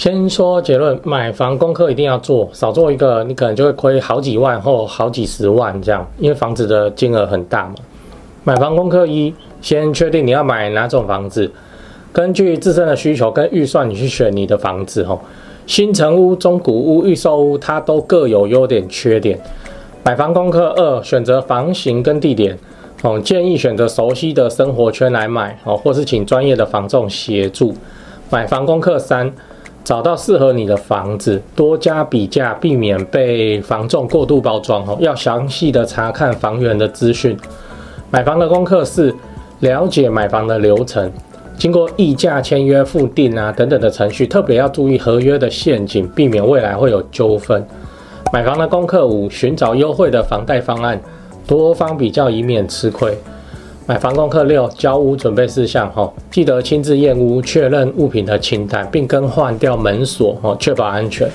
先说结论，买房功课一定要做，少做一个，你可能就会亏好几万或好几十万这样，因为房子的金额很大嘛。买房功课一，先确定你要买哪种房子，根据自身的需求跟预算，你去选你的房子吼。新城屋、中古屋、预售屋，它都各有优点缺点。买房功课二，选择房型跟地点哦，建议选择熟悉的生活圈来买哦，或是请专业的房仲协助。买房功课三。找到适合你的房子，多加比价，避免被房仲过度包装哦。要详细的查看房源的资讯。买房的功课是了解买房的流程，经过议价、签约、付定啊等等的程序，特别要注意合约的陷阱，避免未来会有纠纷。买房的功课五，寻找优惠的房贷方案，多方比较，以免吃亏。买房功课六，交屋准备事项哈，记得亲自验屋，确认物品的清单，并更换掉门锁哦，确保安全。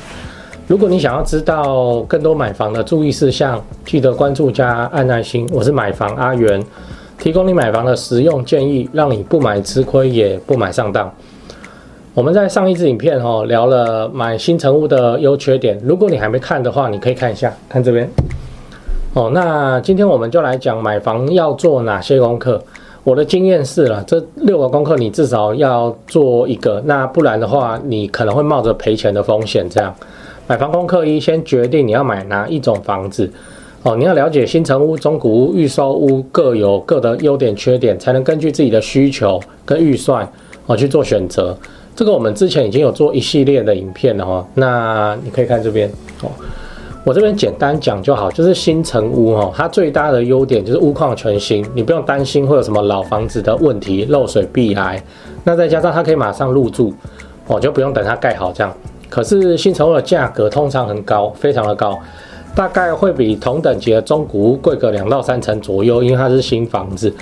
如果你想要知道更多买房的注意事项，记得关注加按爱心。我是买房阿元，提供你买房的实用建议，让你不买吃亏，也不买上当。我们在上一支影片哈聊了买新成屋的优缺点，如果你还没看的话，你可以看一下，看这边。哦，那今天我们就来讲买房要做哪些功课。我的经验是了，这六个功课你至少要做一个，那不然的话，你可能会冒着赔钱的风险。这样，买房功课一，先决定你要买哪一种房子。哦，你要了解新城屋、中古屋、预售屋各有各的优点缺点，才能根据自己的需求跟预算哦去做选择。这个我们之前已经有做一系列的影片了哈，那你可以看这边哦。我这边简单讲就好，就是新成屋哦，它最大的优点就是屋况全新，你不用担心会有什么老房子的问题，漏水、避癌。那再加上它可以马上入住，哦，就不用等它盖好这样。可是新成屋的价格通常很高，非常的高，大概会比同等级的中古屋贵个两到三成左右，因为它是新房子。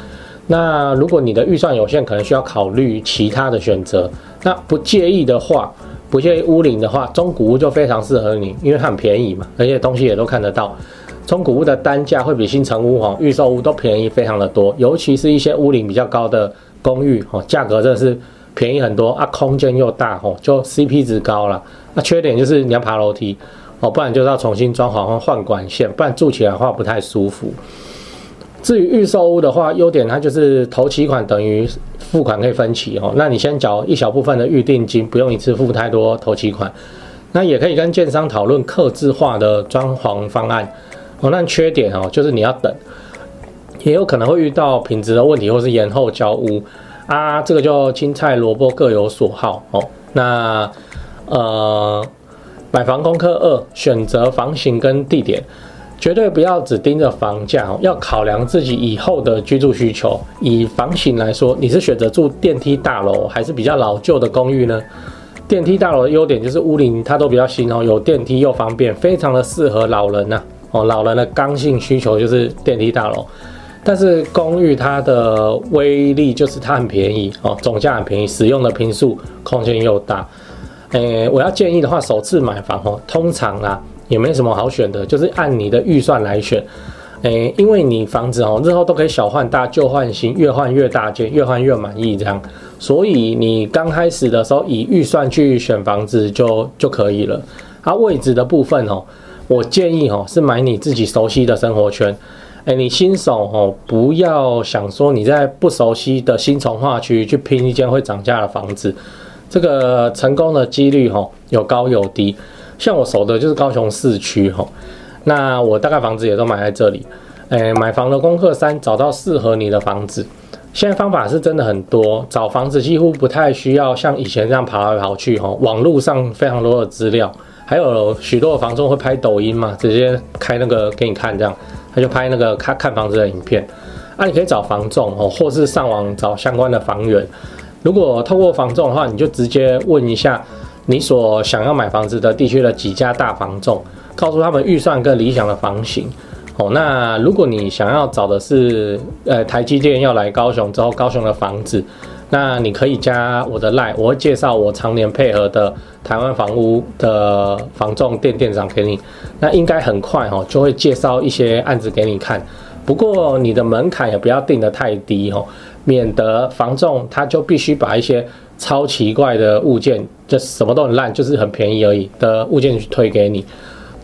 那如果你的预算有限，可能需要考虑其他的选择。那不介意的话。不介意屋龄的话，中古屋就非常适合你，因为它很便宜嘛，而且东西也都看得到。中古屋的单价会比新城屋哈、预售屋都便宜非常的多，尤其是一些屋龄比较高的公寓哈，价格真的是便宜很多啊，空间又大哈，就 CP 值高了。那缺点就是你要爬楼梯哦，不然就是要重新装潢或换管线，不然住起来的话不太舒服。至于预售屋的话，优点它就是头期款等于付款可以分期哦。那你先缴一小部分的预定金，不用一次付太多头期款。那也可以跟建商讨论客制化的装潢方案哦。那缺点哦，就是你要等，也有可能会遇到品质的问题，或是延后交屋啊。这个就青菜萝卜各有所好哦。那呃，买房功课二，选择房型跟地点。绝对不要只盯着房价，要考量自己以后的居住需求。以房型来说，你是选择住电梯大楼，还是比较老旧的公寓呢？电梯大楼的优点就是屋龄它都比较新哦，有电梯又方便，非常的适合老人呐。哦，老人的刚性需求就是电梯大楼。但是公寓它的威力就是它很便宜哦，总价很便宜，使用的坪数空间又大。诶，我要建议的话，首次买房哦，通常啊。也没什么好选的，就是按你的预算来选，诶，因为你房子哦，日后都可以小换大，旧换新，越换越大件，越换越满意这样，所以你刚开始的时候以预算去选房子就就可以了。它位置的部分哦，我建议哦是买你自己熟悉的生活圈，诶，你新手哦不要想说你在不熟悉的新从化区去拼一间会涨价的房子，这个成功的几率哦有高有低。像我熟的就是高雄市区吼，那我大概房子也都买在这里。诶，买房的功课三，找到适合你的房子。现在方法是真的很多，找房子几乎不太需要像以前这样跑来跑去吼。网络上非常多的资料，还有许多的房仲会拍抖音嘛，直接开那个给你看，这样他就拍那个看看房子的影片。啊，你可以找房仲哦，或是上网找相关的房源。如果透过房仲的话，你就直接问一下。你所想要买房子的地区的几家大房仲，告诉他们预算跟理想的房型。哦，那如果你想要找的是，呃，台积电要来高雄之后，高雄的房子，那你可以加我的 LINE，我会介绍我常年配合的台湾房屋的房仲店店长给你。那应该很快哦，就会介绍一些案子给你看。不过你的门槛也不要定得太低哦，免得房仲他就必须把一些。超奇怪的物件，就什么都很烂，就是很便宜而已的物件去推给你。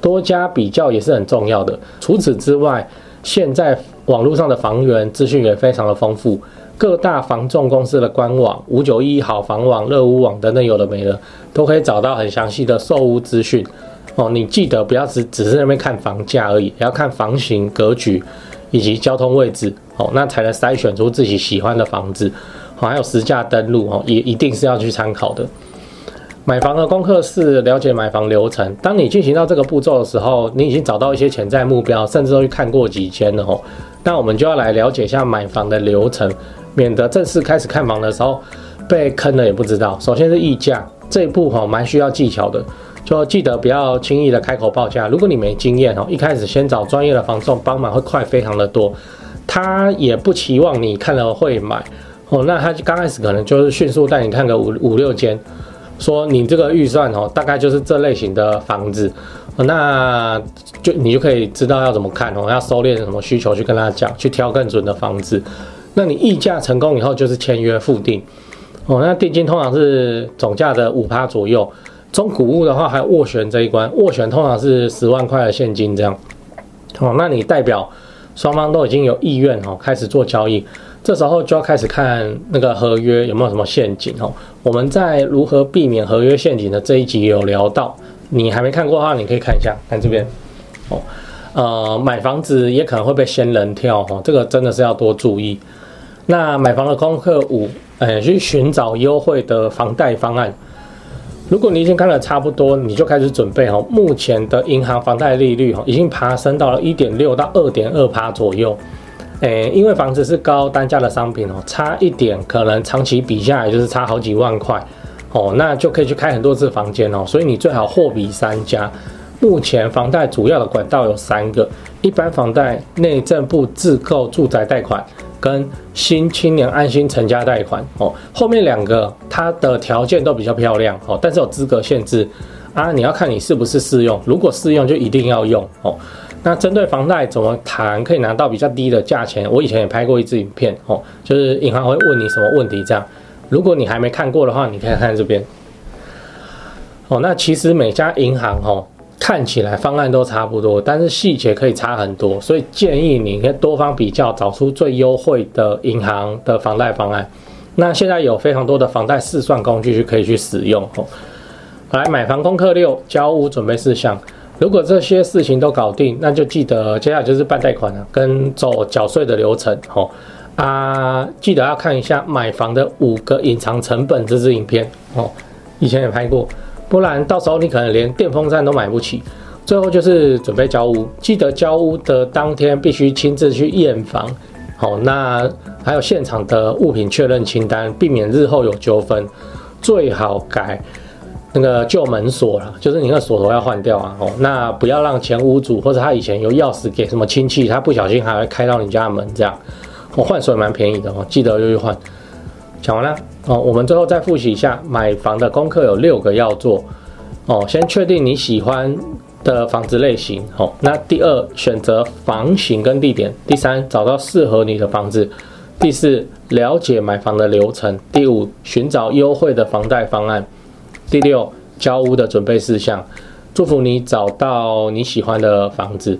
多加比较也是很重要的。除此之外，现在网络上的房源资讯也非常的丰富，各大房仲公司的官网、五九一好房网、乐屋网等等有的没的，都可以找到很详细的售屋资讯。哦，你记得不要只只是那边看房价而已，也要看房型、格局以及交通位置，哦，那才能筛选出自己喜欢的房子。还有实价登录，哦，也一定是要去参考的。买房的功课是了解买房流程。当你进行到这个步骤的时候，你已经找到一些潜在目标，甚至都去看过几间了，哦。那我们就要来了解一下买房的流程，免得正式开始看房的时候被坑了也不知道。首先是议价这一步，哈，蛮需要技巧的。就记得不要轻易的开口报价。如果你没经验哦，一开始先找专业的房仲帮忙会快非常的多。他也不期望你看了会买哦，那他刚开始可能就是迅速带你看个五五六间，说你这个预算哦，大概就是这类型的房子，那就你就可以知道要怎么看哦，要收敛什么需求去跟他讲，去挑更准的房子。那你议价成功以后就是签约付定哦，那定金通常是总价的五趴左右。中古物的话，还有斡旋这一关，斡旋通常是十万块的现金这样。哦，那你代表双方都已经有意愿哦，开始做交易，这时候就要开始看那个合约有没有什么陷阱哦。我们在如何避免合约陷阱的这一集有聊到，你还没看过的话，你可以看一下，看这边哦。呃，买房子也可能会被仙人跳哦，这个真的是要多注意。那买房的功课五，呃，去寻找优惠的房贷方案。如果你已经看了差不多，你就开始准备哈。目前的银行房贷利率哈，已经爬升到了一点六到二点二趴左右。诶，因为房子是高单价的商品哦，差一点可能长期比下来就是差好几万块哦，那就可以去开很多次房间哦。所以你最好货比三家。目前房贷主要的管道有三个：一般房贷、内政部自购住宅贷款。跟新青年安心成家贷款哦，后面两个它的条件都比较漂亮哦，但是有资格限制啊，你要看你是不是适用，如果适用就一定要用哦。那针对房贷怎么谈可以拿到比较低的价钱，我以前也拍过一支影片哦，就是银行会问你什么问题这样，如果你还没看过的话，你可以看这边哦。那其实每家银行哦。看起来方案都差不多，但是细节可以差很多，所以建议你可以多方比较，找出最优惠的银行的房贷方案。那现在有非常多的房贷试算工具去可以去使用哦。来，买房功课六，交屋准备事项。如果这些事情都搞定，那就记得接下来就是办贷款了，跟走缴税的流程哦。啊，记得要看一下买房的五个隐藏成本这支影片哦，以前也拍过。不然到时候你可能连电风扇都买不起。最后就是准备交屋，记得交屋的当天必须亲自去验房。好，那还有现场的物品确认清单，避免日后有纠纷。最好改那个旧门锁了，就是你那个锁头要换掉啊。哦，那不要让前屋主或者他以前有钥匙给什么亲戚，他不小心还会开到你家门这样。我换锁也蛮便宜的哦，记得就去换。讲完了哦，我们最后再复习一下买房的功课有六个要做哦。先确定你喜欢的房子类型哦。那第二，选择房型跟地点。第三，找到适合你的房子。第四，了解买房的流程。第五，寻找优惠的房贷方案。第六，交屋的准备事项。祝福你找到你喜欢的房子。